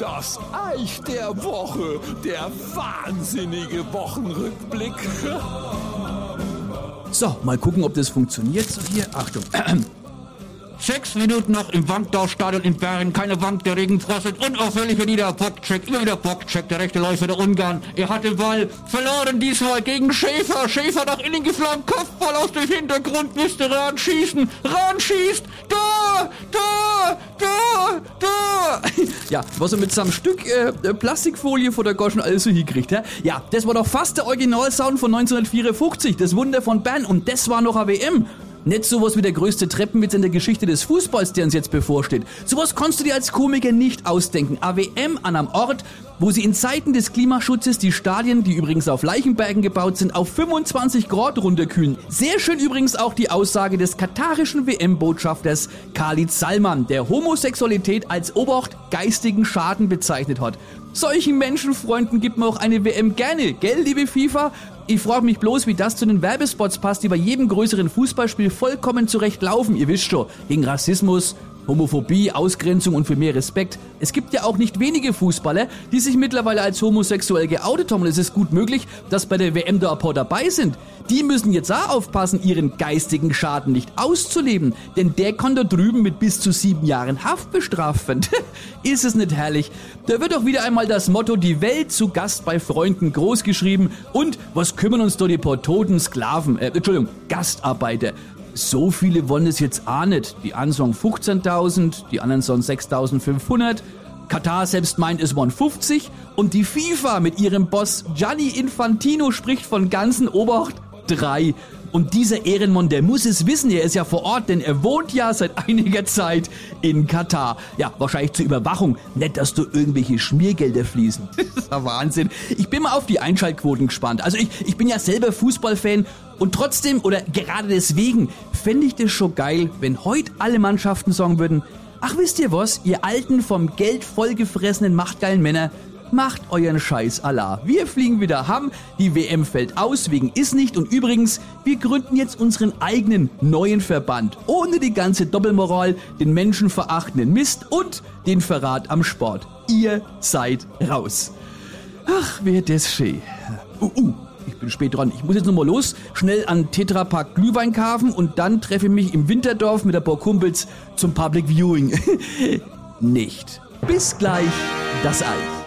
Das Eich der Woche, der wahnsinnige Wochenrückblick. So, mal gucken, ob das funktioniert. So, hier, Achtung. Sechs Minuten noch im Wankdorfstadion in Bern. Keine Wank, der Regen frostet. Unauffällig wieder Bockcheck. Immer wieder Bockcheck. Der rechte Läufer der Ungarn. Er hat den Ball verloren diesmal gegen Schäfer. Schäfer nach innen geflammt. Kopfball aus dem Hintergrund. Müsste Rahn schießen. Rahn schießt. Da! Da! Da! Da! Ja, was er mit seinem Stück äh, Plastikfolie vor der Goschen alles so hinkriegt, hä? Ja, das war doch fast der Originalsound von 1954. Das Wunder von Bern. Und das war noch AWM. Nicht sowas wie der größte Treppenwitz in der Geschichte des Fußballs, der uns jetzt bevorsteht. Sowas kannst du dir als Komiker nicht ausdenken. AWM an einem Ort, wo sie in Zeiten des Klimaschutzes die Stadien, die übrigens auf Leichenbergen gebaut sind, auf 25 Grad runterkühlen. Sehr schön übrigens auch die Aussage des katarischen WM-Botschafters Khalid Salman, der Homosexualität als Obacht geistigen Schaden bezeichnet hat. Solchen Menschenfreunden gibt man auch eine WM gerne, gell, liebe FIFA? Ich frage mich bloß, wie das zu den Werbespots passt, die bei jedem größeren Fußballspiel vollkommen zurecht laufen. Ihr wisst schon, gegen Rassismus, Homophobie, Ausgrenzung und für mehr Respekt. Es gibt ja auch nicht wenige Fußballer, die sich mittlerweile als homosexuell geoutet haben und es ist gut möglich, dass bei der WM da ein paar dabei sind. Die müssen jetzt auch aufpassen, ihren geistigen Schaden nicht auszuleben, denn der kann da drüben mit bis zu sieben Jahren Haft bestrafen. ist es nicht herrlich? Da wird doch wieder einmal das Motto die Welt zu Gast bei Freunden großgeschrieben und was kümmern uns da die paar toten Sklaven, äh, Entschuldigung, Gastarbeiter so viele wollen es jetzt auch nicht. Die einen sagen 15.000, die anderen sagen 6.500. Katar selbst meint, es waren 50 und die FIFA mit ihrem Boss Gianni Infantino spricht von ganzen Obacht drei. Und dieser Ehrenmann, der muss es wissen, er ist ja vor Ort, denn er wohnt ja seit einiger Zeit in Katar. Ja, wahrscheinlich zur Überwachung. Nicht, dass da irgendwelche Schmiergelder fließen. Das ist ja Wahnsinn. Ich bin mal auf die Einschaltquoten gespannt. Also ich, ich bin ja selber Fußballfan und trotzdem oder gerade deswegen fände ich das schon geil, wenn heute alle Mannschaften sagen würden, ach wisst ihr was, ihr alten vom Geld vollgefressenen machtgeilen Männer, macht euren Scheiß Allah. Wir fliegen wieder ham, die WM fällt aus wegen ist nicht und übrigens, wir gründen jetzt unseren eigenen neuen Verband. Ohne die ganze Doppelmoral, den menschenverachtenden Mist und den Verrat am Sport. Ihr seid raus. Ach, wer das schön. Uh, uh ich bin spät dran. Ich muss jetzt nochmal los, schnell an Tetrapack Glühwein kaufen und dann treffe ich mich im Winterdorf mit ein paar Kumpels zum Public Viewing. Nicht. Bis gleich, das Eich.